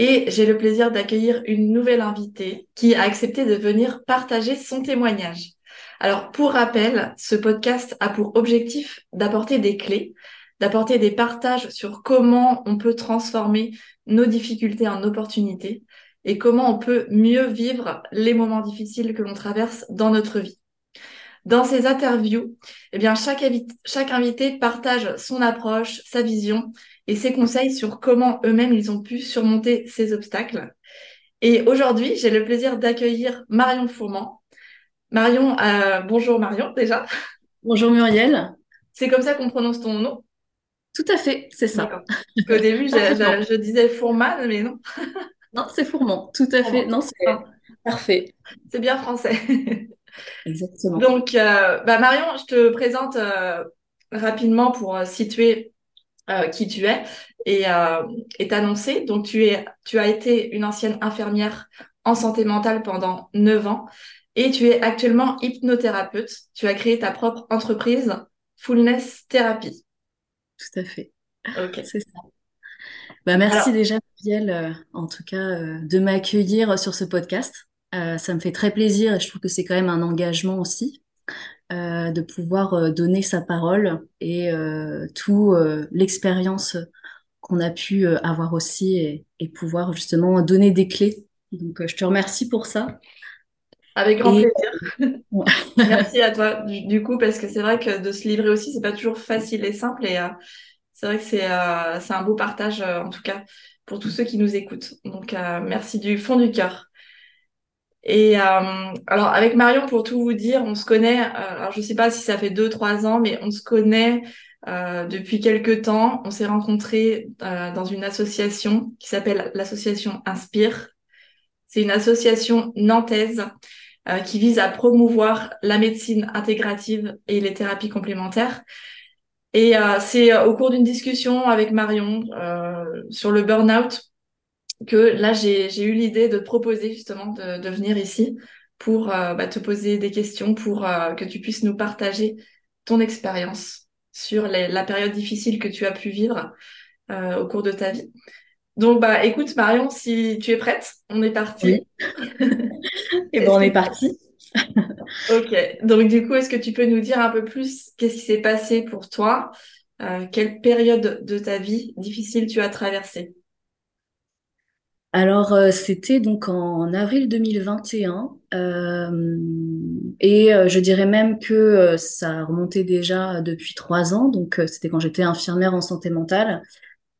et j'ai le plaisir d'accueillir une nouvelle invitée qui a accepté de venir partager son témoignage. Alors pour rappel, ce podcast a pour objectif d'apporter des clés, d'apporter des partages sur comment on peut transformer nos difficultés en opportunités et comment on peut mieux vivre les moments difficiles que l'on traverse dans notre vie. Dans ces interviews, eh bien, chaque, chaque invité partage son approche, sa vision et ses conseils sur comment eux-mêmes ils ont pu surmonter ces obstacles. Et aujourd'hui, j'ai le plaisir d'accueillir Marion Fourmand. Marion, euh, bonjour Marion déjà. Bonjour Muriel. C'est comme ça qu'on prononce ton nom Tout à fait, c'est ça. Au début, je, disais Fourman, mais non. non, c'est Fourmand, tout à fait. Non, c'est parfait. C'est bien français. Exactement. Donc, euh, bah Marion, je te présente euh, rapidement pour euh, qui tu es et, et t'annoncer. Donc, tu, es, tu as été une ancienne infirmière en santé mentale pendant 9 ans et tu es actuellement hypnothérapeute. Tu as créé ta propre entreprise, Fullness Therapy. Tout à fait. Ok. C'est ça. Bah, merci déjà, Muriel, en tout cas, de m'accueillir sur ce podcast. Euh, ça me fait très plaisir et je trouve que c'est quand même un engagement aussi euh, de pouvoir euh, donner sa parole et tout l'expérience qu'on a pu avoir aussi et, et, pouvoir justement donner des clés. Donc je te remercie pour ça. Avec grand plaisir. Merci à toi du, coup parce que c'est vrai que de se livrer aussi c'est pas toujours facile et simple et c'est vrai que c'est c'est un beau partage en tout cas pour tous ceux qui nous écoutent. Donc merci du fond du cœur. Et euh, alors avec Marion, pour tout vous dire, on se connaît. Euh, alors je sais pas si ça fait deux trois ans, mais on se connaît euh, depuis quelques temps. On s'est rencontrés dans une association qui s'appelle l'association Inspire. C'est une association nantaise qui vise à promouvoir la médecine intégrative et les thérapies complémentaires. Et c'est au cours d'une discussion avec Marion sur le burn-out que là, j'ai eu l'idée de te proposer justement de, de venir ici pour euh, bah, te poser des questions, pour euh, que tu puisses nous partager ton expérience sur les, la période difficile que tu as pu vivre euh, au cours de ta vie. Donc, bah, écoute, Marion, si tu es prête, on est parti. Et bon, on est parti. ok. Donc, du coup, est-ce que tu peux nous dire un peu plus qu'est-ce qui s'est passé pour toi Quelle période de ta vie difficile tu as traversée? Alors, euh, c'était donc en avril 2021, euh, et euh, je dirais même que ça remontait déjà depuis trois ans, donc c'était quand j'étais infirmière en santé mentale,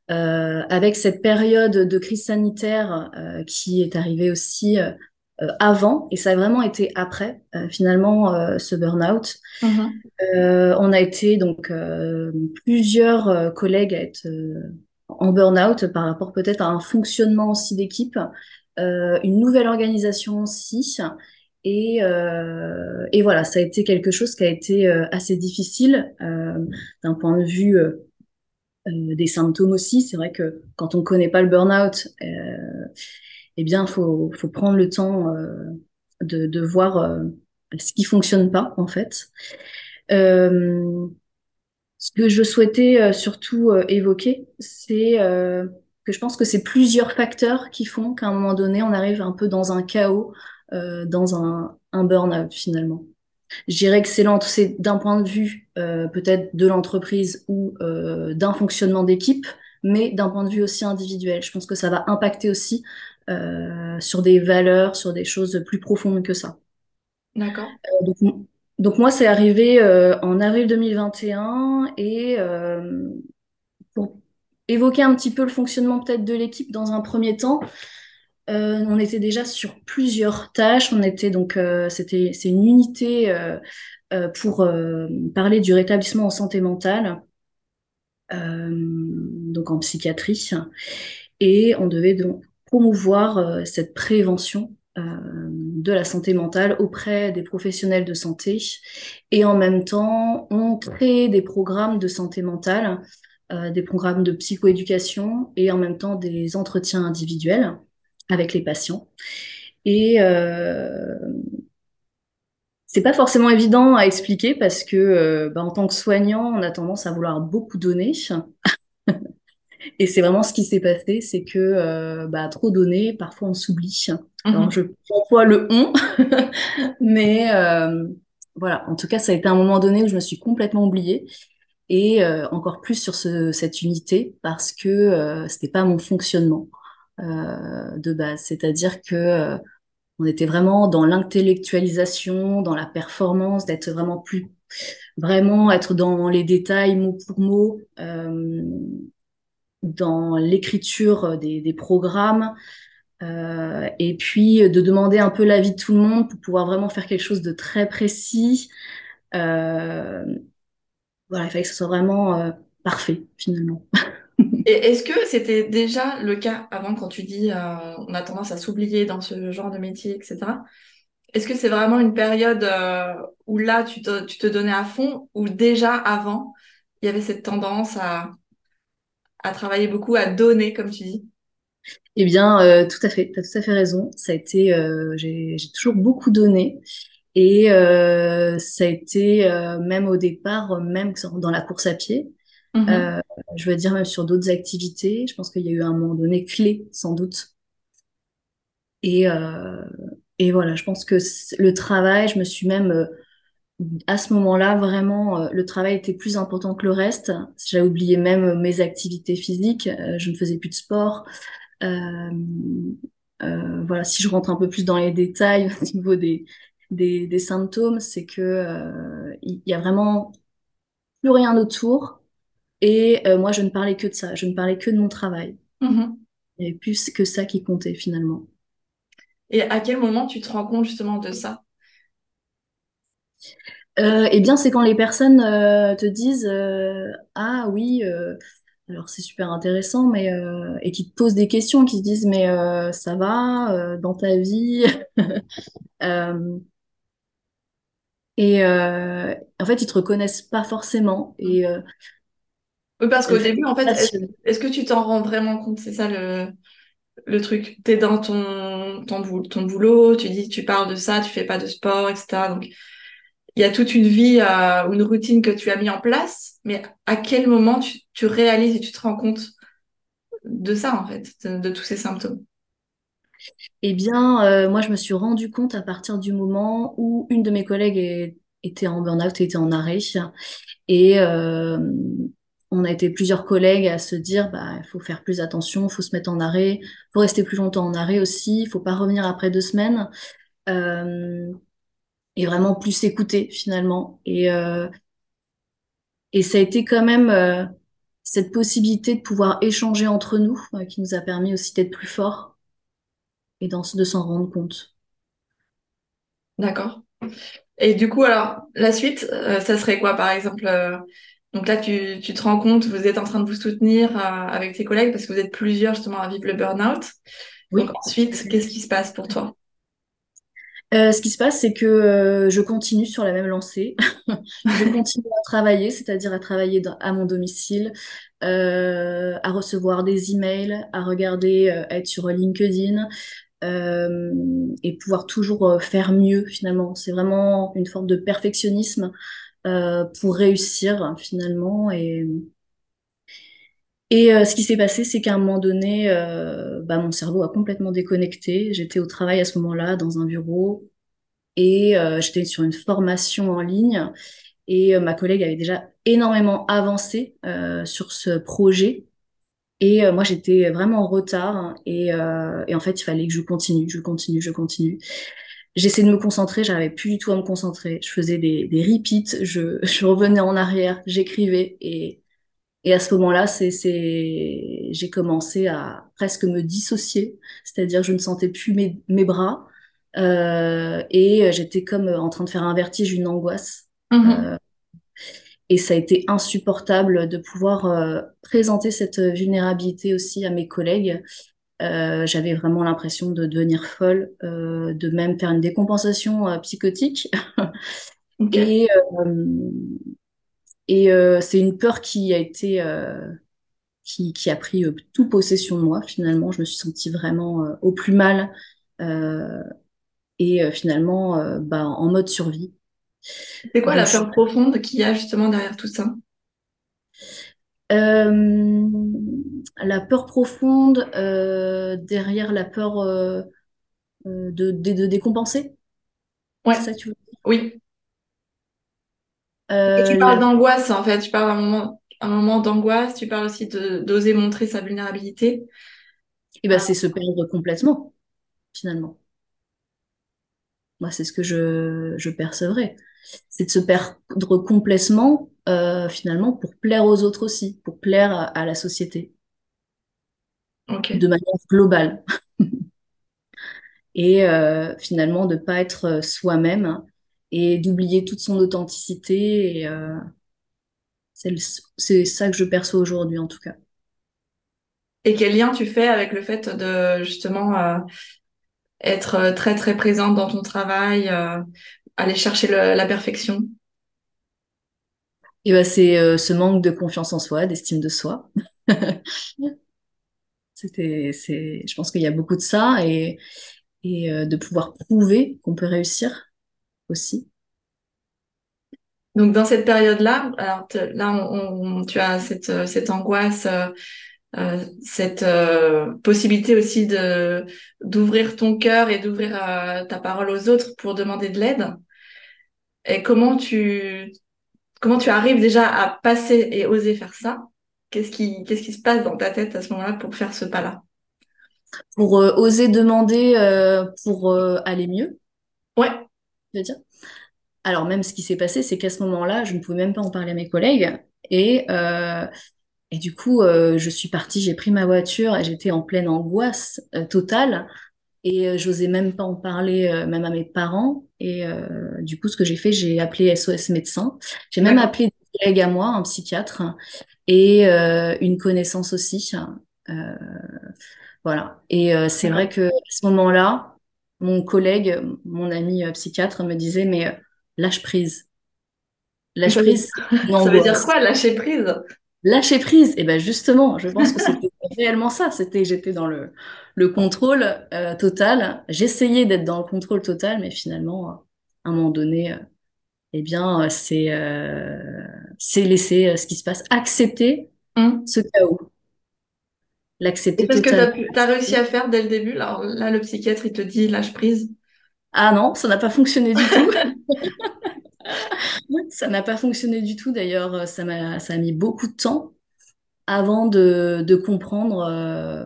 avec cette période de crise sanitaire qui est arrivée aussi avant, et ça a vraiment été après, finalement, ce burn-out. Mm-hmm. on a été donc plusieurs collègues à être en burn-out par rapport peut-être à un fonctionnement aussi d'équipe, euh, une nouvelle organisation aussi. Et, euh, et, voilà, ça a été quelque chose qui a été euh, assez difficile d'un point de vue des symptômes aussi. C'est vrai que quand on ne connaît pas le burn-out, eh bien, il faut, faut, prendre le temps de, de, voir ce qui fonctionne pas, en fait. Ce que je souhaitais euh, surtout euh, évoquer, c'est euh, que je pense que c'est plusieurs facteurs qui font qu'à un moment donné, on arrive un peu dans un chaos, dans un, un burn-out finalement. Je dirais que c'est d'un point de vue peut-être de l'entreprise ou d'un fonctionnement d'équipe, mais d'un point de vue aussi individuel. Je pense que ça va impacter aussi sur des valeurs, sur des choses plus profondes que ça. D'accord. Donc moi, c'est arrivé euh, en avril 2021 et euh, pour évoquer un petit peu le fonctionnement peut-être de l'équipe dans un premier temps, euh, on était déjà sur plusieurs tâches. On était donc c'était c'est une unité pour parler du rétablissement en santé mentale, donc en psychiatrie, et on devait donc promouvoir cette prévention de la santé mentale auprès des professionnels de santé et en même temps on crée des programmes de santé mentale, des programmes de psychoéducation et en même temps des entretiens individuels avec les patients. Et euh, c'est pas forcément évident à expliquer parce que euh, bah, en tant que soignant, on a tendance à vouloir beaucoup donner. Et c'est vraiment ce qui s'est passé, c'est que euh, bah, trop donner, parfois on s'oublie. Alors mhm. je emploie le on, mais euh, voilà. En tout cas, ça a été un moment donné où je me suis complètement oubliée et euh, encore plus sur ce, cette unité parce que c'était pas mon fonctionnement. De base. C'est-à-dire que on était vraiment dans l'intellectualisation, dans la performance, d'être vraiment plus, vraiment être dans les détails mot pour mot, euh, dans l'écriture des, des, programmes, euh, et puis de demander un peu l'avis de tout le monde pour pouvoir vraiment faire quelque chose de très précis. Euh, voilà, il fallait que ce soit vraiment parfait finalement. Et est-ce que c'était déjà le cas avant quand tu dis euh, on a tendance à s'oublier dans ce genre de métier, etc. Est-ce que c'est vraiment une période euh, où là tu te, tu te donnais à fond ou déjà avant il y avait cette tendance à, à travailler beaucoup, à donner comme tu dis Eh bien, euh, tout à fait, tu as tout à fait raison. Ça a été, j'ai toujours beaucoup donné. Et ça a été même au départ, même dans la course à pied, Mhm. Euh, je veux dire même sur d'autres activités. Je pense qu'il y a eu un moment donné clé, sans doute. Et, euh, et voilà, je pense que le travail, je me suis même euh, à ce moment-là, vraiment, le travail était plus important que le reste. J'avais oublié même mes activités physiques. je ne faisais plus de sport. Euh, voilà, si je rentre un peu plus dans les détails au niveau des, des, des symptômes, c'est que il y a vraiment plus rien autour. Et euh, moi, je ne parlais que de ça, je ne parlais que de mon travail. Mm-hmm. Et plus que ça qui comptait finalement. Et à quel moment tu te rends compte justement de ça? Euh, Eh bien, c'est quand les personnes euh, te disent euh, Ah oui, alors c'est super intéressant, mais et qui te posent des questions, qui te disent Mais ça va dans ta vie? Et en fait, ils te reconnaissent pas forcément. Et oui, parce qu'au début, en fait, est-ce que tu t'en rends vraiment compte? C'est ça le, le truc. Tu es dans ton, ton, ton boulot, tu dis, tu parles de ça, tu fais pas de sport, etc. Donc, il y a toute une vie euh, une routine que tu as mis en place, mais à quel moment tu, tu réalises et tu te rends compte de ça, en fait, de, tous ces symptômes? Eh bien, euh, moi, je me suis rendu compte à partir du moment où une de mes collègues était en burn-out, était en arrêt. Et euh, on a été plusieurs collègues à se dire bah il faut faire plus attention, il faut se mettre en arrêt, il faut rester plus longtemps en arrêt aussi, il faut pas revenir après deux semaines euh, et vraiment plus s'écouter finalement. Et euh, et ça a été quand même euh, cette possibilité de pouvoir échanger entre nous qui nous a permis aussi d'être plus forts et dans, de s'en rendre compte. D'accord. Et du coup, alors, la suite, ça serait quoi, par exemple donc là, tu, tu, te rends compte, vous êtes en train de vous soutenir euh, avec tes collègues parce que vous êtes plusieurs justement à vivre le burn-out. Oui. Donc ensuite, qu'est-ce qui se passe pour toi? Euh, ce qui se passe, c'est que euh, je continue sur la même lancée. je continue à travailler, c'est-à-dire à travailler à mon domicile, euh, à recevoir des emails, à regarder, euh, être sur LinkedIn et pouvoir toujours faire mieux finalement. C'est vraiment une forme de perfectionnisme euh, pour réussir finalement. Et, et euh, ce qui s'est passé, c'est qu'à un moment donné, euh, bah, mon cerveau a complètement déconnecté. J'étais au travail à ce moment-là, dans un bureau, et j'étais sur une formation en ligne. Et ma collègue avait déjà énormément avancé sur ce projet. Et moi, j'étais vraiment en retard. Et, et, en fait, il fallait que je continue, je continue, je continue j'essayais de me concentrer, j'arrivais plus du tout à me concentrer. Je faisais des, des repeats, je, je revenais en arrière, j'écrivais et, et à ce moment-là, c'est, c'est, j'ai commencé à presque me dissocier, c'est-à-dire je ne sentais plus mes, mes bras euh, et j'étais comme en train de faire un vertige, une angoisse. Mm-hmm. Euh, et ça a été insupportable de pouvoir euh, présenter cette vulnérabilité aussi à mes collègues j'avais vraiment l'impression de devenir folle, de même faire une décompensation psychotique. Et, et c'est une peur qui a été qui, qui, a pris tout possession de moi. Finalement, je me suis sentie vraiment au plus mal et finalement bah, en mode survie. C'est quoi la peur profonde qu'il y a justement derrière tout ça? Euh, La peur profonde euh, derrière la peur euh, de, de, décompenser? Ouais. C'est ça que tu veux dire? Oui. Tu parles d'angoisse en fait, tu parles d'un moment, un moment d'angoisse, tu parles aussi d'oser montrer sa vulnérabilité. Et ben, c'est se perdre complètement, finalement. Moi, c'est ce que je, je percevrais c'est de se perdre complètement euh, finalement pour plaire aux autres aussi, pour plaire à, la société. De manière globale. et euh, finalement de pas être soi-même et d'oublier toute son authenticité. Et euh, c'est ça que je perçois aujourd'hui en tout cas. Et quel lien tu fais avec le fait de justement être très très présente dans ton travail, aller chercher la perfection? Et ben c'est euh, ce manque de confiance en soi, d'estime de soi. C'était, c'est, je pense qu'il y a beaucoup de ça et, et euh, de pouvoir prouver qu'on peut réussir aussi. Donc dans cette période-là, alors là on, tu as cette, euh, cette angoisse, cette possibilité aussi de d'ouvrir ton cœur et d'ouvrir ta parole aux autres pour demander de l'aide. Et comment tu, comment tu arrives déjà à passer et oser faire ça? Qu'est-ce qui, qu'est-ce qui se passe dans ta tête à ce moment-là pour faire ce pas-là? Pour euh, oser demander euh, pour euh, aller mieux? Ouais. Veux dire. Alors même ce qui s'est passé, c'est qu'à ce moment-là, je ne pouvais même pas en parler à mes collègues. Et, et du coup, je suis partie, j'ai pris ma voiture et j'étais en pleine angoisse totale. Et euh, j'osais même pas en parler, euh, même à mes parents. Et euh, du coup, ce que j'ai fait, j'ai appelé SOS médecin. J'ai même appelé des collègues à moi, un psychiatre et une connaissance aussi. voilà. Et c'est vrai que à ce moment-là, mon collègue, mon ami psychiatre me disait, mais lâche prise. Lâche prise. Ça veut dire quoi, lâcher prise? Lâcher prise, et ben justement, je pense que c'était réellement ça. C'était, j'étais dans le, le contrôle euh, total. J'essayais d'être dans le contrôle total, mais finalement, à un moment donné, euh, eh bien, c'est euh, c'est laisser ce qui se passe, accepter hum. ce chaos, l'accepter. Parce que tu as, réussi à faire dès le début. Alors là, le psychiatre, il te dit lâche prise. Ah non, ça n'a pas fonctionné du tout. ça n'a pas fonctionné du tout. D'ailleurs, ça m'a ça a mis beaucoup de temps avant de, de comprendre euh,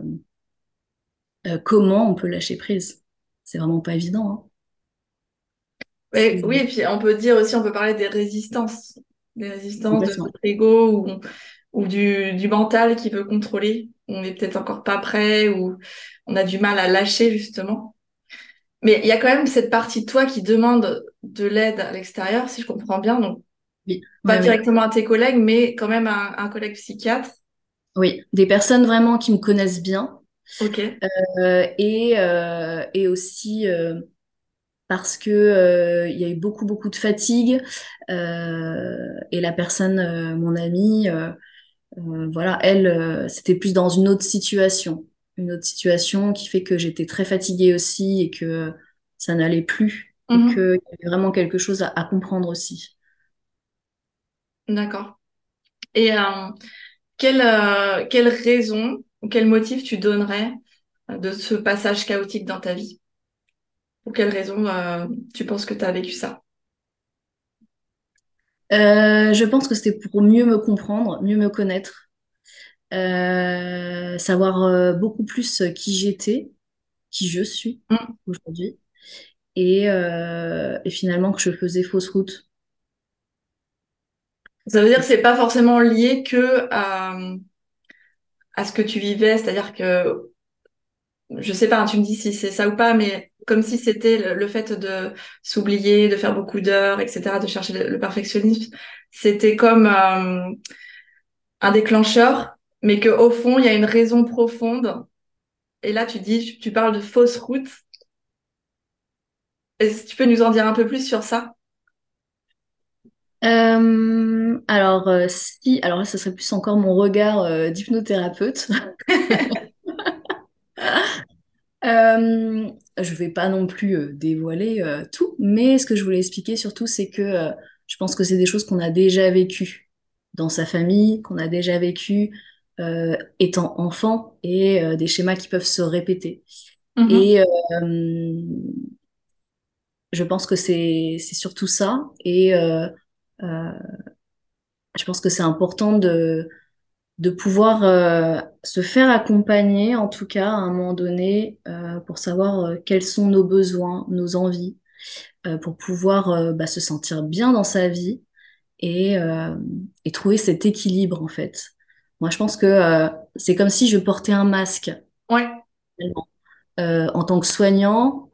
euh, comment on peut lâcher prise. C'est vraiment pas évident. Hein. Oui, oui, et puis on peut dire aussi, on peut parler des résistances, des résistances de notre ego ou, ou du, du mental qui veut contrôler. On n'est peut-être encore pas prêt ou on a du mal à lâcher justement. Mais il y a quand même cette partie de toi qui demande de l'aide à l'extérieur, si je comprends bien. Donc, pas directement à tes collègues, mais quand même à un, collègue psychiatre. Oui, des personnes vraiment qui me connaissent bien. Ok. Euh, et, euh, et aussi euh, parce que il y a eu beaucoup beaucoup de fatigue et la personne, mon amie, voilà, elle, c'était plus dans une autre situation une autre situation qui fait que j'étais très fatiguée aussi et que ça n'allait plus et mhm. qu'il y avait vraiment quelque chose à, comprendre aussi. D'accord. Et euh, quelle, euh, quelle raison ou quel motif tu donnerais euh, de ce passage chaotique dans ta vie? Pour quelle raison tu penses que tu as vécu ça? Je pense que c'était pour mieux me comprendre, mieux me connaître euh, savoir euh, beaucoup plus qui j'étais, qui je suis mm. aujourd'hui, et, euh, et, finalement que je faisais fausse route. Ça veut dire que c'est pas forcément lié que à, à ce que tu vivais, c'est-à-dire que je sais pas, hein, tu me dis si c'est ça ou pas, mais comme si c'était le, fait de s'oublier, de faire beaucoup d'heures, etc., de chercher le, perfectionnisme, c'était comme un déclencheur mais qu'au fond, il y a une raison profonde et là tu dis, tu parles de fausse route. Est-ce que tu peux nous en dire un peu plus sur ça? Euh, alors, euh, si, alors là, ce serait plus encore mon regard euh, d'hypnothérapeute. Euh, je vais pas non plus euh, dévoiler euh, tout, mais ce que je voulais expliquer surtout, c'est que je pense que c'est des choses qu'on a déjà vécues dans sa famille, qu'on a déjà vécues étant enfant, et des schémas qui peuvent se répéter. Mhm. Et je pense que c'est surtout ça, et je pense que c'est important de de pouvoir euh, se faire accompagner, en tout cas à un moment donné, euh, pour savoir euh, quels sont nos besoins, nos envies, pour pouvoir bah, se sentir bien dans sa vie et, et trouver cet équilibre en fait. Moi, je pense que c'est comme si je portais un masque. Ouais. en tant que soignant,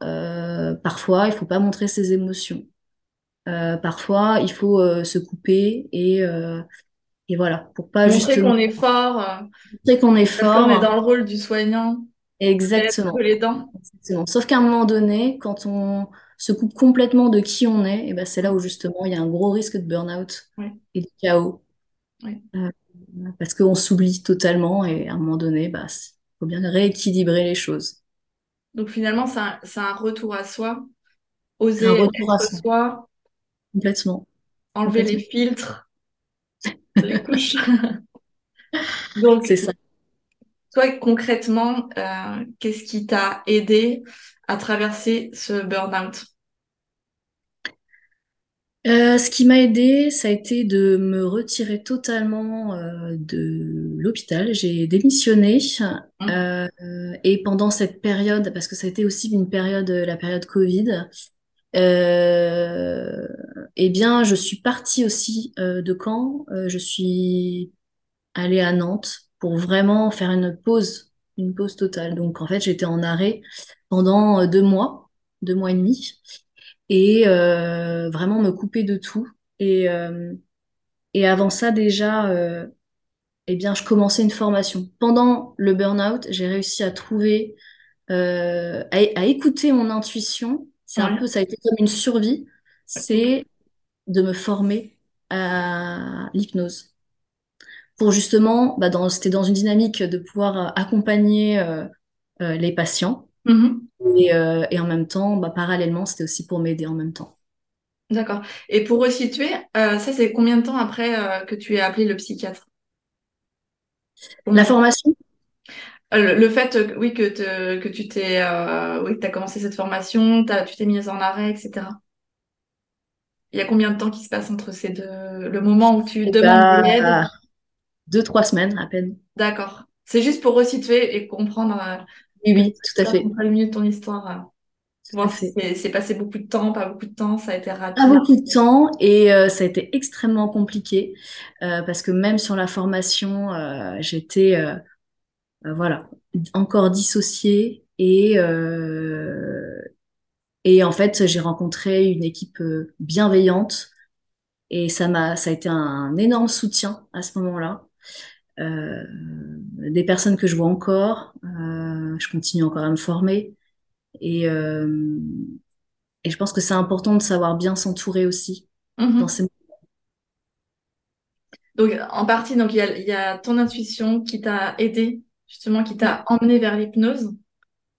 parfois, il faut pas montrer ses émotions. Parfois, il faut se couper et, et voilà, pour pas Montrer justement qu'on est fort, euh, montrer qu'on est parce qu'on est fort. dans le rôle du soignant, Exactement. les dents. Exactement. Sauf qu'à un moment donné, quand on se coupe complètement de qui on est, et ben c'est là où justement il y a un gros risque de burn-out Ouais, et de chaos. ouais. Euh, parce qu'on s'oublie totalement et à un moment donné, bah, il faut bien rééquilibrer les choses. Donc finalement, c'est un, un retour à soi, C'est un oser retour à soi, soi, complètement. enlever les filtres, les couches. Donc, C'est ça. toi, concrètement, euh, qu'est-ce qui t'a aidé à traverser ce burn-out? Euh, ce qui m'a aidé, ça a été de me retirer totalement euh, de l'hôpital. J'ai démissionné euh, et pendant cette période, parce que ça a été aussi une période, la période Covid, euh, eh bien, je suis partie aussi euh, de Caen. Euh, je suis allée à Nantes pour vraiment faire une pause, une pause totale. Donc, en fait, j'étais en arrêt pendant euh, deux mois, deux mois et demi et vraiment me couper de tout. Et, et avant ça, déjà, eh bien, je commençais une formation. Pendant le burn-out, j'ai réussi à trouver, à écouter mon intuition. C'est un peu, ça a été comme une survie. C'est de me former à l'hypnose. Pour justement, bah dans, c'était dans une dynamique de pouvoir euh, accompagner euh, euh, les patients. Mhm. Et, euh, et en même temps, bah, parallèlement, c'était aussi pour m'aider en même temps. D'accord. Et pour resituer, ça, c'est combien de temps après que tu aies appelé le psychiatre? La formation, Le, le fait, euh, oui, que, te- que tu t'es, euh, oui, que t'as commencé cette formation, tu t'es mise en arrêt, etc. Il y a combien de temps qui se passe entre ces deux, le moment où tu eh demandes de l'aide? bah, deux, trois semaines à peine. D'accord. C'est juste pour resituer et comprendre, euh, Oui, oui, tout à fait. raconteras le mieux de ton histoire. euh, fait. c'est passé beaucoup de temps, pas beaucoup de temps, ça a été Pas rapide. beaucoup de temps et euh, ça a été extrêmement compliqué euh, parce que même sur la formation, euh, j'étais euh, euh, voilà encore dissociée et euh, et en fait j'ai rencontré une équipe euh, bienveillante et ça m'a ça a été un énorme soutien à ce moment-là. Euh, des personnes que je vois encore, euh, je continue encore à me former et euh, et je pense que c'est important de savoir bien s'entourer aussi dans Mhm. Donc, en partie, donc, il y a, il y a ton intuition qui t'a aidé, justement, qui t'a emmené vers l'hypnose.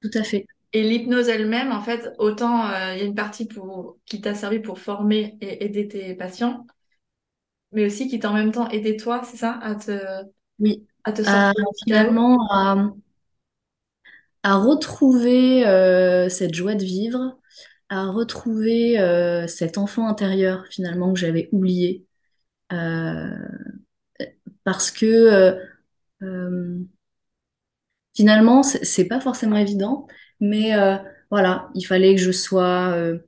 tout à fait. Et l'hypnose elle-même, en fait, autant euh, il y a une partie pour, qui t'a servi pour former et aider tes patients, mais aussi qui t'a en même temps aidé toi, c'est ça, à te, Oui. à te À, sortir finalement, à, à retrouver euh, cette joie de vivre, à retrouver euh, cet enfant intérieur finalement que j'avais oublié. Euh, parce que euh, euh, finalement, c'est pas forcément évident, mais euh, voilà, il fallait que je sois euh,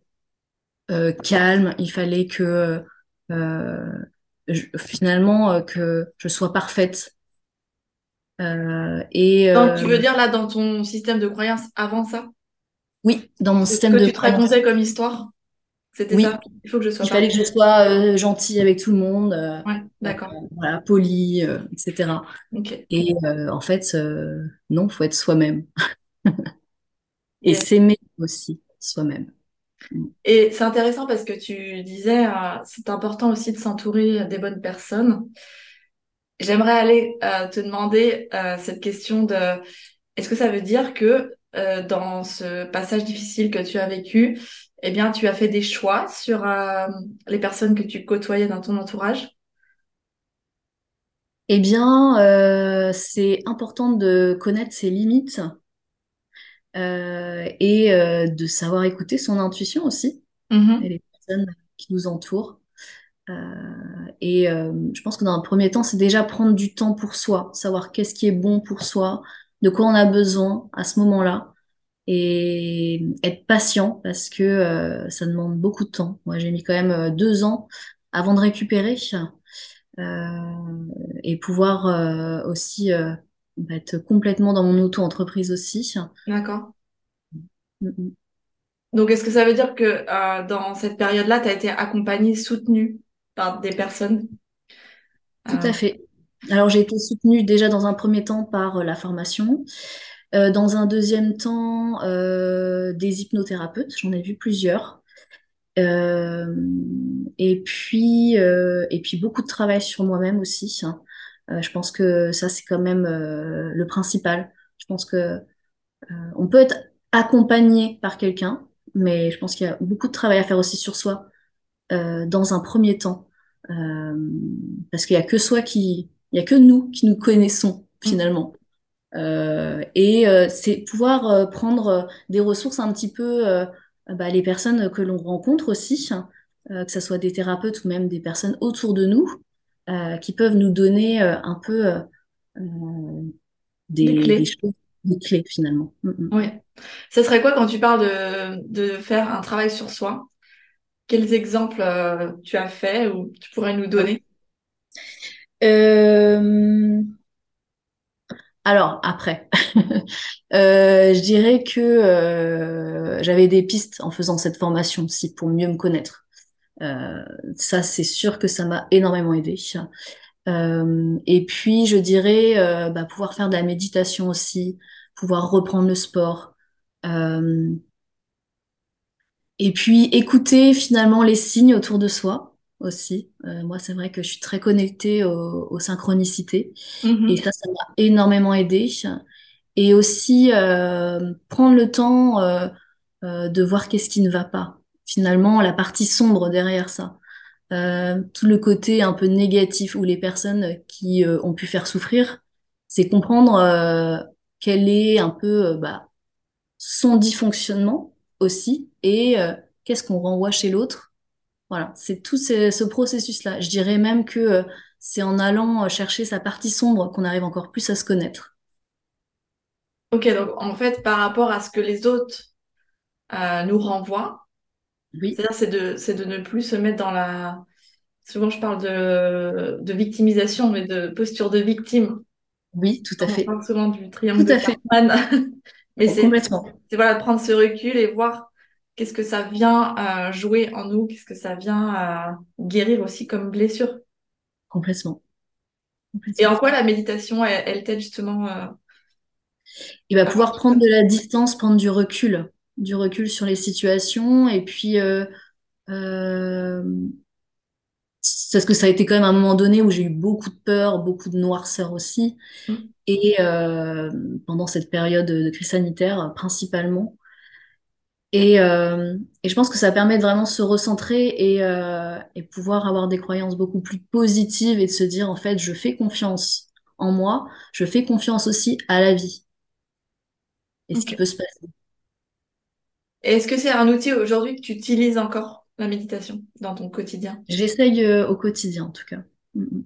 euh, calme, il fallait que euh, je- finalement euh, que je sois parfaite. Euh, et Donc, tu veux dire là, dans ton système de croyance avant ça, oui, dans mon système que de tu te croyance, racontais comme histoire, c'était ça? Il faut que je sois il fallait que je sois euh, gentille avec tout le monde, euh, Ouais, euh, d'accord. voilà, polie, euh, etc. Ok. Et euh, en fait, euh, non, faut être soi-même. Et s'aimer aussi soi-même. Et c'est intéressant parce que tu disais, euh, c'est important aussi de s'entourer des bonnes personnes. J'aimerais aller euh, te demander euh, cette question de, est-ce que ça veut dire que dans ce passage difficile que tu as vécu, eh bien, tu as fait des choix sur les personnes que tu côtoyais dans ton entourage? Eh bien, c'est important de connaître ses limites euh, et euh, de savoir écouter son intuition aussi Mm-hmm. et les personnes qui nous entourent. Euh, et je pense que dans un premier temps, c'est déjà prendre du temps pour soi, savoir qu'est-ce qui est bon pour soi, de quoi on a besoin à ce moment-là, et être patient parce que ça demande beaucoup de temps. Moi, j'ai mis quand même deux ans avant de récupérer et pouvoir aussi être complètement dans mon auto-entreprise aussi. D'accord. Mm, mm. Donc, est-ce que ça veut dire que euh, dans cette période-là, tu as été accompagnée, soutenue par des personnes? Tout Euh, à fait. Alors, j'ai été soutenue déjà dans un premier temps par euh, la formation. Euh, dans un deuxième temps, euh, des hypnothérapeutes. J'en ai vu plusieurs. Euh, et puis, et puis beaucoup de travail sur moi-même aussi. hein. Je pense que ça, c'est quand même le principal. Je pense que On peut être accompagné par quelqu'un, mais je pense qu'il y a beaucoup de travail à faire aussi sur soi dans un premier temps, parce qu'il y a que soi qui, il y a que nous qui nous connaissons mm, finalement. Euh, et euh, c'est pouvoir euh, prendre des ressources un petit peu, bah, les personnes que l'on rencontre aussi, euh, que ce soit des thérapeutes ou même des personnes autour de nous, qui peuvent nous donner un peu des des, des clés. choses, des clés finalement. Mm, mm. Oui. Ce serait quoi quand tu parles de, de faire un travail sur soi? Quels exemples euh, tu as fait ou tu pourrais nous donner? Euh, alors, après, Euh, je dirais que euh, j'avais des pistes en faisant cette formation aussi pour mieux me connaître. Euh, ça, c'est sûr que ça m'a énormément aidé. Euh, et puis, je dirais bah, pouvoir faire de la méditation aussi, pouvoir reprendre le sport. Et puis, écouter finalement les signes autour de soi aussi. Euh, moi, c'est vrai que je suis très connectée aux, aux synchronicités. Et Mhm. ça, ça m'a énormément aidé. Et aussi euh, prendre le temps euh, de voir qu'est-ce qui ne va pas. Finalement, la partie sombre derrière ça. Tout le côté un peu négatif où les personnes qui ont pu faire souffrir, c'est comprendre quel est un peu bah, son dysfonctionnement aussi et qu'est-ce qu'on renvoie chez l'autre. Voilà, c'est tout ce, ce processus-là. Je dirais même que euh, c'est en allant chercher sa partie sombre qu'on arrive encore plus à se connaître. Ok, donc en fait, par rapport à ce que les autres euh, nous renvoient, Oui, c'est-à-dire c'est de, ne plus se mettre dans la... Souvent, je parle de, de victimisation, mais de posture de victime. oui, tout à On fait. parle souvent du triangle Tout de à fait. Mais Bon, c'est complètement. c'est voilà, de prendre ce recul et voir qu'est-ce que ça vient euh, jouer en nous, qu'est-ce que ça vient euh, guérir aussi comme blessure? Complètement. Et en quoi la méditation, elle, elle t'aide justement euh, Il va pouvoir prendre de la distance, prendre du recul, du recul sur les situations. Et puis, euh, parce que ça a été quand même un moment donné où j'ai eu beaucoup de peur, beaucoup de noirceur aussi. Mm. Et pendant cette période de crise sanitaire, principalement. Et, euh, et je pense que ça permet de vraiment se recentrer et, euh, et pouvoir avoir des croyances beaucoup plus positives et de se dire, en fait, je fais confiance en moi, je fais confiance aussi à la vie et ce qui peut se passer. Est-ce que c'est un outil aujourd'hui que tu utilises encore, la méditation, dans ton quotidien? J'essaye euh, au quotidien, en tout cas. Mm, mm.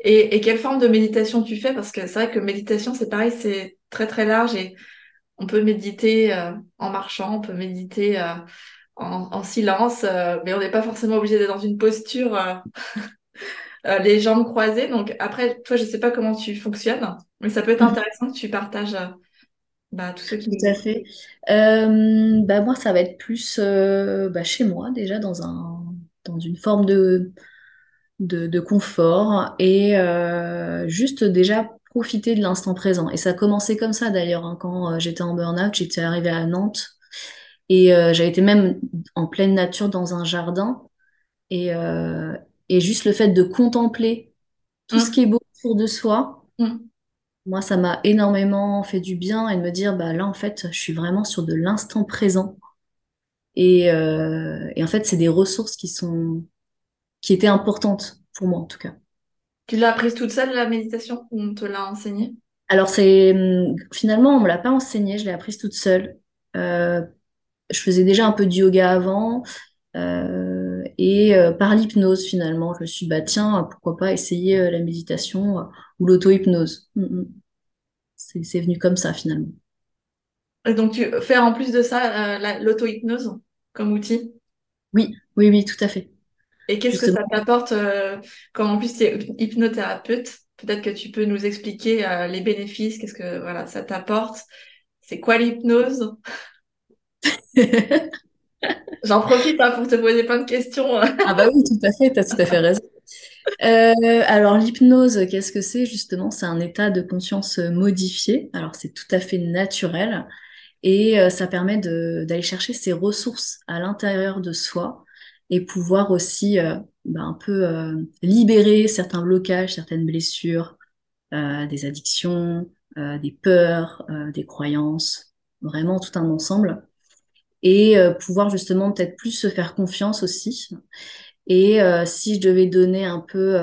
Et, et quelle forme de méditation tu fais? Parce que c'est vrai que méditation, c'est pareil, c'est très très large et on peut méditer euh, en marchant, on peut méditer euh, en, en silence, euh, mais on n'est pas forcément obligé d'être dans une posture les jambes croisées. Donc après, toi, je sais pas comment tu fonctionnes, mais ça peut être Mhm. intéressant que tu partages bah, tous ceux qui Tout nous à fait. Bah moi, ça va être plus bah, chez moi, déjà, dans un, dans une forme de, de, de confort et juste déjà profiter de l'instant présent. Et ça a commencé comme ça d'ailleurs, hein, quand euh, j'étais en burn-out, j'étais arrivée à Nantes et euh, j'avais été même en pleine nature dans un jardin. Et, euh, et juste le fait de contempler tout ce Hum, qui est beau autour de soi, hum. moi, ça m'a énormément fait du bien et de me dire, bah là, en fait, je suis vraiment sur de l'instant présent. Et, euh, et en fait, c'est des ressources qui sont, qui étaient importantes pour moi, en tout cas. Tu l'as apprise toute seule, la méditation, ou on te l'a enseignée? Alors, c'est, hum, finalement, on me l'a pas enseigné, je l'ai apprise toute seule. Euh, je faisais déjà un peu de yoga avant. euh, et euh, par l'hypnose, finalement, je me suis dit, bah tiens, pourquoi pas essayer la méditation ou l'auto-hypnose. Mm, mm. C'est, c'est venu comme ça, finalement. Et donc, tu fais en plus de ça la- l'auto-hypnose comme outil? Oui, oui, oui, tout à fait. Et qu'est-ce que ça t'apporte, euh, comme en plus tu es hypnothérapeute? Peut-être que tu peux nous expliquer euh, les bénéfices, qu'est-ce que voilà, ça t'apporte? C'est quoi l'hypnose? J'en profite hein, pour te poser plein de questions. Ah bah oui, tout à fait, tu as tout à fait raison. Euh, alors l'hypnose, qu'est-ce que c'est? Justement? C'est un état de conscience euh, modifié. Alors c'est tout à fait naturel et ça permet d'aller chercher ses ressources à l'intérieur de soi et pouvoir aussi euh, bah, un peu euh, libérer certains blocages, certaines blessures, euh, des addictions, des peurs, des croyances, vraiment tout un ensemble. Et pouvoir justement peut-être plus se faire confiance aussi et si je devais donner un peu,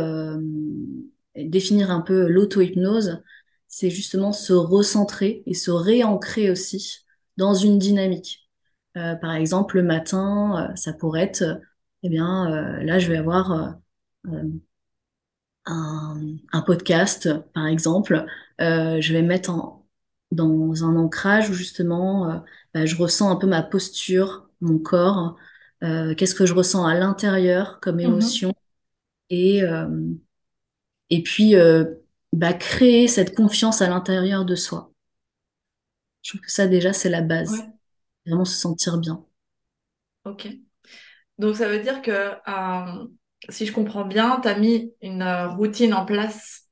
définir un peu l'auto-hypnose, c'est justement se recentrer et se réancrer aussi dans une dynamique. Par exemple, le matin, ça pourrait être, eh bien, euh, là, je vais avoir euh, euh, un, un podcast, par exemple. Euh, je vais mettre en, dans un ancrage où justement, euh, bah, je ressens un peu ma posture, mon corps, euh, qu'est-ce que je ressens à l'intérieur comme Mhm. émotion et, euh, et puis euh, bah, créer cette confiance à l'intérieur de soi. Je trouve que ça déjà c'est la base, Ouais, vraiment se sentir bien. ok. Donc ça veut dire que euh, si je comprends bien, tu as mis une euh, routine en place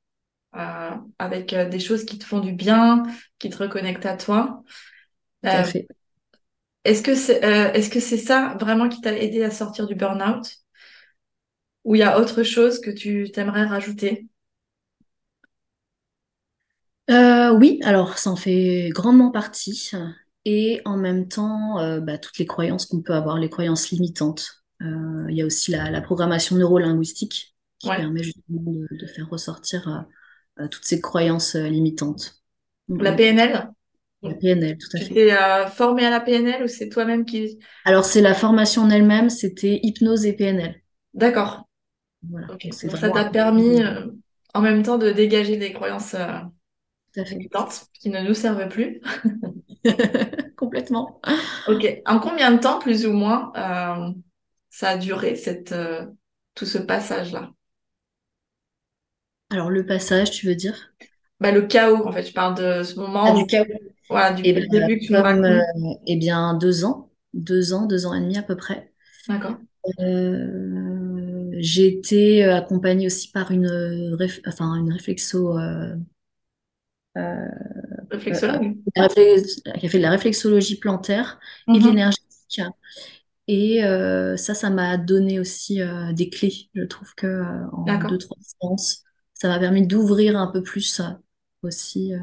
euh, avec des choses qui te font du bien, qui te reconnectent à toi. Tout à Euh, fait. est-ce que c'est est-ce que c'est ça vraiment qui t'a aidé à sortir du burn-out? Ou il y a autre chose que tu t'aimerais rajouter? Euh, oui, alors ça en fait grandement partie. Et en même temps, euh, bah, toutes les croyances qu'on peut avoir, les croyances limitantes. Euh, il y a aussi la, la programmation neurolinguistique qui Ouais. permet justement de, de faire ressortir euh, euh, toutes ces croyances euh, limitantes. La. PNL? La PNL, tout à Tu fait. t'es euh, formé à la PNL ou c'est toi-même qui... Alors c'est la formation en elle-même, c'était hypnose et PNL. D'accord. Voilà, donc ça t'a permis euh, en même temps de dégager des croyances euh, limitantes qui ne nous servent plus. Complètement. Ok. En combien de temps, plus ou moins, euh, ça a duré cette, euh, tout ce passage-là? Alors le passage, tu veux dire? Bah, le chaos, en fait. Je parle de ce Ah, moment du où, chaos. voilà, Eh depuis bien, le début que tu comme euh, eh bien deux ans, deux ans, deux ans et demi à peu près. D'accord. J'ai été accompagnée aussi par une, réf- enfin, une réflexo, Réflexologue. réflex- qui a fait de la réflexologie plantaire et de Mhm. l'énergétique. Et euh, ça, ça m'a donné aussi euh, des clés. Je trouve que euh, en deux, trois séances, ça m'a permis d'ouvrir un peu plus euh, aussi euh,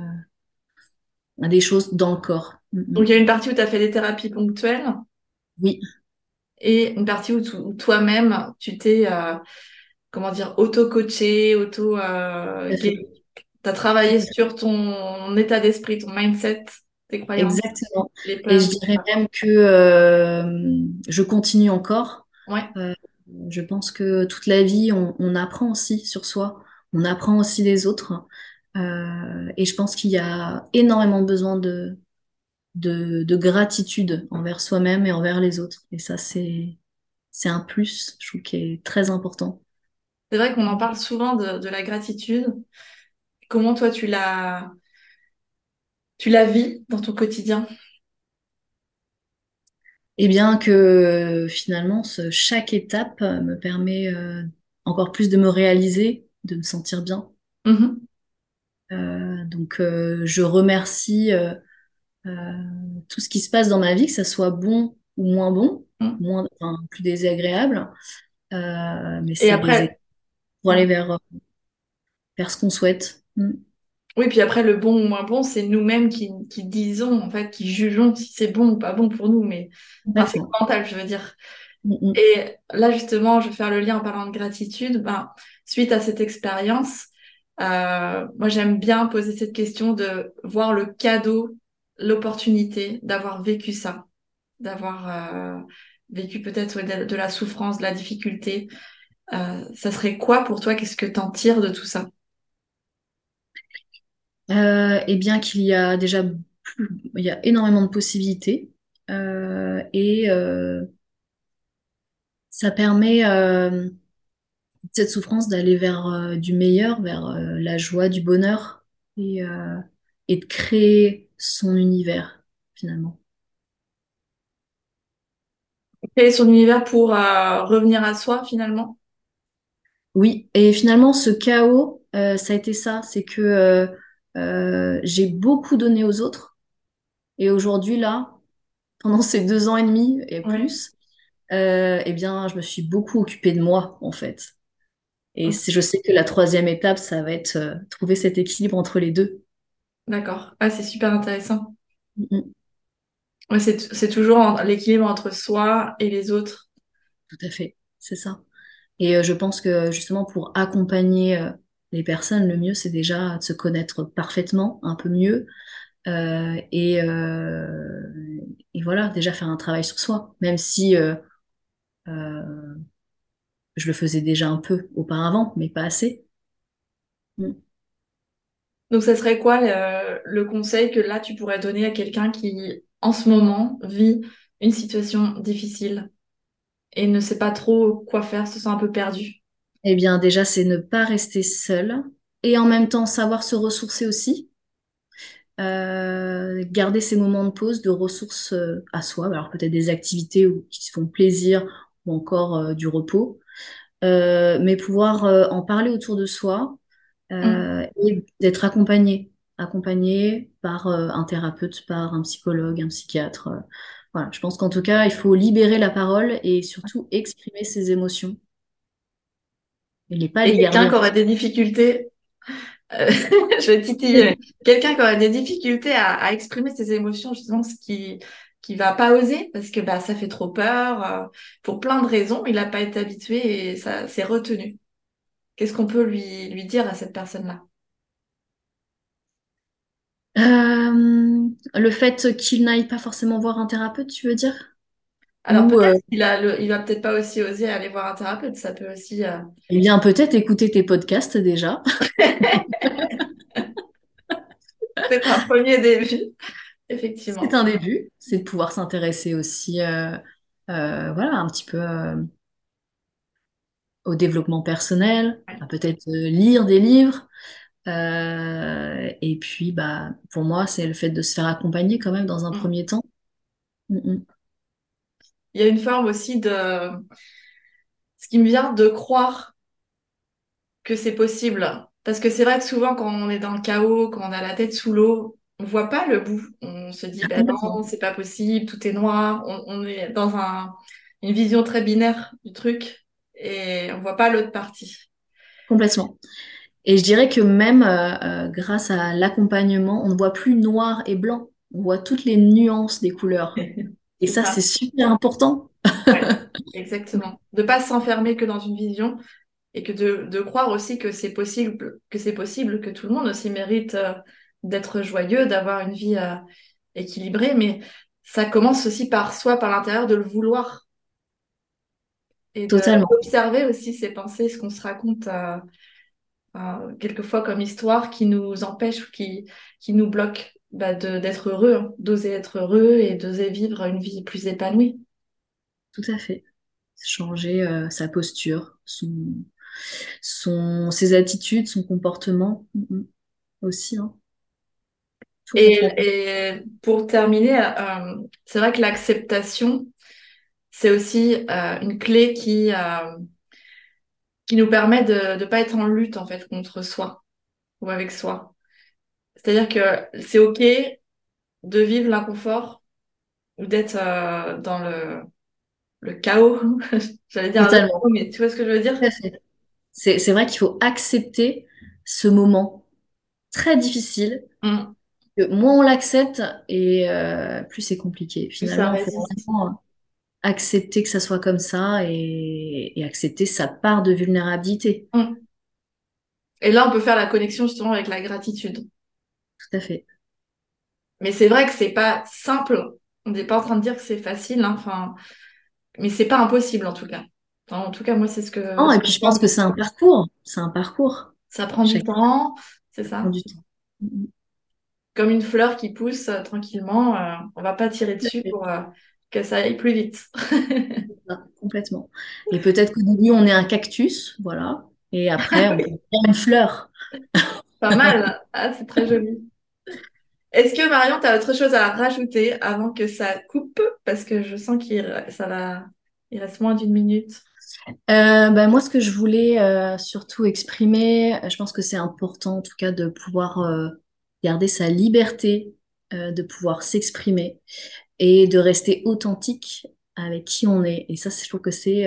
à des choses dans le corps. Donc, il y a une partie où tu as fait des thérapies ponctuelles Oui, et une partie où, toi-même, tu t'es, euh, comment dire, auto-coaché, auto, Tu as travaillé sur ton état d'esprit, ton mindset, tes croyances, Exactement. les Et je dirais même que euh, je continue encore. Ouais. Euh, je pense que toute la vie, on, on apprend aussi sur soi. On apprend aussi des autres. Euh, et je pense qu'il y a énormément besoin de de, de gratitude envers soi-même et envers les autres. Et ça, c'est, c'est un plus, je trouve, qui est très important. C'est vrai qu'on en parle souvent de, de la gratitude. Comment toi, tu la, tu la vis dans ton quotidien? Et bien que finalement, ce- chaque étape me permet euh, encore plus de me réaliser, de me sentir bien. Mhm. donc, je remercie tout ce qui se passe dans ma vie, que ça soit bon ou moins bon, Mm. moins, enfin, plus désagréable. mais Et c'est après, pour aller vers, vers ce qu'on souhaite. Mm. oui, puis après, le bon ou moins bon, c'est nous-mêmes qui, qui disons, en fait, qui jugeons si c'est bon ou pas bon pour nous, mais enfin, c'est mental, je veux dire. Mm, mm. Et là, justement, je vais faire le lien en parlant de gratitude. Ben, suite à cette expérience, euh, moi, j'aime bien poser cette question de voir le cadeau, l'opportunité d'avoir vécu ça, d'avoir euh, vécu peut-être de la souffrance, de la difficulté. Euh, ça serait quoi pour toi? Qu'est-ce que t'en tires de tout ça? Euh, et bien qu'il y a déjà plus- il y a énormément de possibilités euh, et euh, ça permet euh, cette souffrance d'aller vers euh, du meilleur, vers euh, la joie, du bonheur et, euh, et de créer son univers finalement. Créer son univers pour euh, revenir à soi, finalement? Oui, et finalement ce chaos, euh, ça a été ça, c'est que euh, euh, j'ai beaucoup donné aux autres et aujourd'hui là, pendant ces deux ans et demi et Ouais. plus, euh, eh bien, je me suis beaucoup occupée de moi, en fait. Et Ok. c'est- je sais que la troisième étape, ça va être euh, trouver cet équilibre entre les deux. D'accord. Ah, c'est super intéressant. Mm, Ouais, c'est, c'est toujours en- l'équilibre entre soi et les autres. tout à fait, c'est ça. Et euh, je pense que justement, pour accompagner les personnes, le mieux, c'est déjà de se connaître parfaitement, un peu mieux, euh, et, euh, et voilà, déjà faire un travail sur soi, même si euh, je le faisais déjà un peu auparavant, mais pas assez. Mm. Donc, ça serait quoi le conseil que là, tu pourrais donner à quelqu'un qui, en ce moment, vit une situation difficile et ne sait pas trop quoi faire, se sent un peu perdu? Eh bien, déjà, c'est ne pas rester seul et en même temps savoir se ressourcer aussi. Euh, garder ces moments de pause, de ressources euh, à soi. Alors peut-être des activités où- qui se font plaisir ou encore euh, du repos. Euh, mais pouvoir en parler autour de soi Mm. euh, et d'être accompagné. Accompagné par un thérapeute, par un psychologue, un psychiatre. Voilà, je pense qu'en tout cas, il faut libérer la parole et surtout exprimer ses émotions pas Et quelqu'un qui aurait des difficultés, euh, je quelqu'un qui aurait des difficultés à, à exprimer ses émotions, justement, ce qui qui va pas oser parce que bah ça fait trop peur euh, pour plein de raisons, il n'a pas été habitué et ça s'est retenu. Qu'est-ce qu'on peut lui lui dire à cette personne-là? Euh, le fait qu'il n'aille pas forcément voir un thérapeute, tu veux dire? Alors euh, peut-être qu'il a le, il va peut-être pas aussi oser aller voir un thérapeute, ça peut aussi euh, eh bien, peut-être écouter tes podcasts déjà. peut-être un premier début, effectivement. C'est un début. C'est de pouvoir s'intéresser aussi, euh, euh, voilà, un petit peu euh, au développement personnel, Ouais. peut-être euh, lire des livres. Euh, et puis, bah, pour moi, c'est le fait de se faire accompagner quand même dans un Mm. premier temps. Mm, mm. Il y a une forme aussi de ce qui me vient de croire que c'est possible. Parce que c'est vrai que souvent, quand on est dans le chaos, quand on a la tête sous l'eau, on voit pas le bout. On se dit, ben non, c'est pas possible, tout est noir. On, on est dans un, une vision très binaire du truc et on voit pas l'autre partie. Complètement. Et je dirais que même euh, euh, grâce à l'accompagnement, on ne voit plus noir et blanc. On voit toutes les nuances des couleurs. Et ça, ça. c'est super important. Ouais, exactement. De pas s'enfermer que dans une vision et que de, de croire aussi que c'est possible, que c'est possible, que tout le monde aussi mérite euh, d'être joyeux, d'avoir une vie euh, équilibrée, mais ça commence aussi par soi, par l'intérieur, de le vouloir et de- Totalement. d'observer aussi ses pensées, ce qu'on se raconte euh, euh, quelquefois comme histoire qui nous empêche ou qui, qui nous bloque bah, d'être heureux, hein, d'oser être heureux et d'oser vivre une vie plus épanouie. Tout à fait. Changer euh, sa posture, son, son, ses attitudes, son comportement mm, mm, aussi. hein. Et, pour terminer, euh, c'est vrai que l'acceptation, c'est aussi euh, une clé qui, qui nous permet de ne pas être en lutte en fait contre soi ou avec soi. C'est-à-dire que c'est OK de vivre l'inconfort ou d'être euh, dans le, le chaos. J'allais dire Totalement. mais tu vois ce que je veux dire? C'est vrai qu'il faut accepter ce moment très difficile. Mm. Que moins on l'accepte et euh, plus c'est compliqué. Finalement, il faut vraiment accepter que ça soit comme ça et, accepter sa part de vulnérabilité. Mm. Et là, on peut faire la connexion justement avec la gratitude. Tout à fait. Mais c'est vrai que c'est pas simple. On n'est pas en train de dire que c'est facile, hein. enfin, mais c'est pas impossible en tout cas. en tout cas, moi, c'est ce que. Non, et puis je pense que c'est un parcours. C'est un parcours. Ça prend du temps, c'est ça. Ça prend du temps. Mm-hmm. Comme une fleur qui pousse euh, tranquillement, euh, on va pas tirer dessus pour euh, que ça aille plus vite. complètement. Et peut-être qu'au début, on est un cactus, voilà. Et après, on est une fleur. Pas mal. Ah, c'est très joli. Est-ce que Marion, tu as autre chose à rajouter avant que ça coupe? Parce que je sens qu'il ça va, il reste moins d'une minute. Euh, ben moi, ce que je voulais euh, surtout exprimer, je pense que c'est important en tout cas de pouvoir euh, garder sa liberté, de pouvoir s'exprimer et de rester authentique avec qui on est. Et ça, je trouve que c'est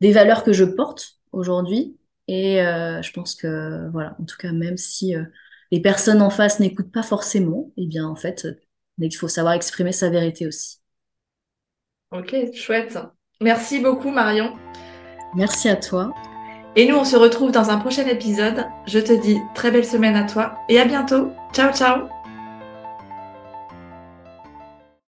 des valeurs que je porte aujourd'hui. Et je pense que, voilà, en tout cas, même si les personnes en face n'écoutent pas forcément, eh bien, en fait, il faut savoir exprimer sa vérité aussi. Ok, chouette. Merci beaucoup, Marion. Merci à toi. Et nous, on se retrouve dans un prochain épisode. Je te dis très belle semaine à toi et à bientôt. Ciao, ciao